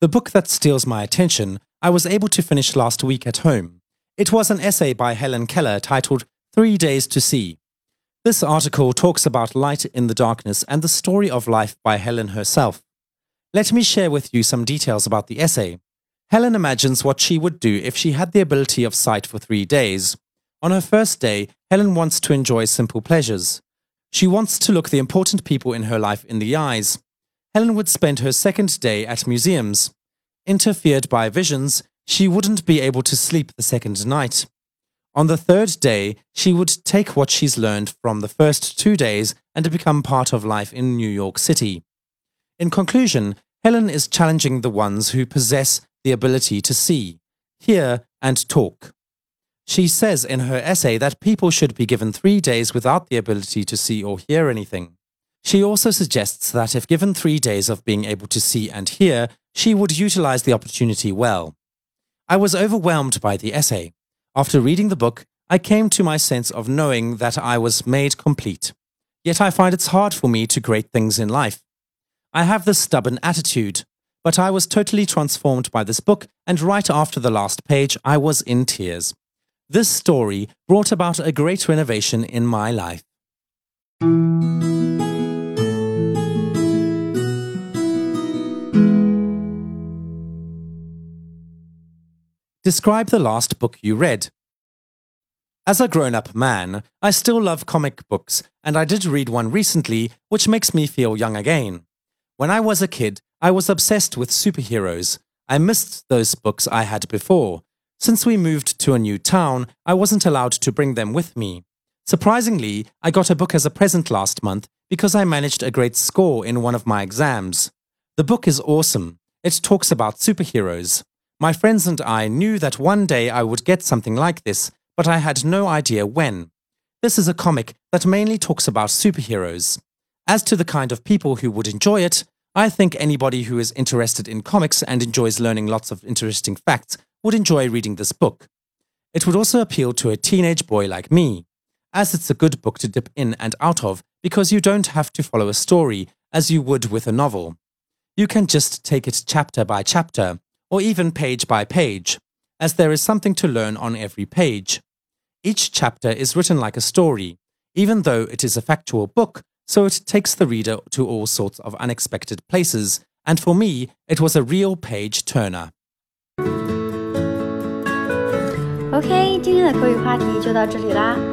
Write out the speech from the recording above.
The book that steals my attention, I was able to finish last week at home. It was an essay by Helen Keller titled Three Days to See. This article talks about light in the darkness and the story of life by Helen herself. Let me share with you some details about the essay. Helen imagines what she would do if she had the ability of sight for three days. On her first day, Helen wants to enjoy simple pleasures. She wants to look the important people in her life in the eyes. Helen would spend her second day at museums. Interfered by visions, she wouldn't be able to sleep the second night. On the third day, she would take what she's learned from the first two days and become part of life in New York City. In conclusion, Helen is challenging the ones who possess the ability to see, hear, and talk. She says in her essay that people should be given three days without the ability to see or hear anything. She also suggests that if given three days of being able to see and hear, she would utilize the opportunity well. I was overwhelmed by the essay. After reading the book, I came to my sense of knowing that I was made complete. Yet I find it's hard for me to great things in life. I have this stubborn attitude, but I was totally transformed by this book, and right after the last page, I was in tears. This story brought about a great renovation in my life. Describe the last book you read. As a grown up man, I still love comic books, and I did read one recently which makes me feel young again. When I was a kid, I was obsessed with superheroes. I missed those books I had before. Since we moved to a new town, I wasn't allowed to bring them with me. Surprisingly, I got a book as a present last month because I managed a great score in one of my exams. The book is awesome. It talks about superheroes. My friends and I knew that one day I would get something like this, but I had no idea when. This is a comic that mainly talks about superheroes. As to the kind of people who would enjoy it, I think anybody who is interested in comics and enjoys learning lots of interesting facts would enjoy reading this book. It would also appeal to a teenage boy like me, as it's a good book to dip in and out of because you don't have to follow a story as you would with a novel. You can just take it chapter by chapter or even page by page, as there is something to learn on every page. Each chapter is written like a story, even though it is a factual book, so it takes the reader to all sorts of unexpected places, and for me, it was a real page turner. OK，今天的口语话题就到这里啦。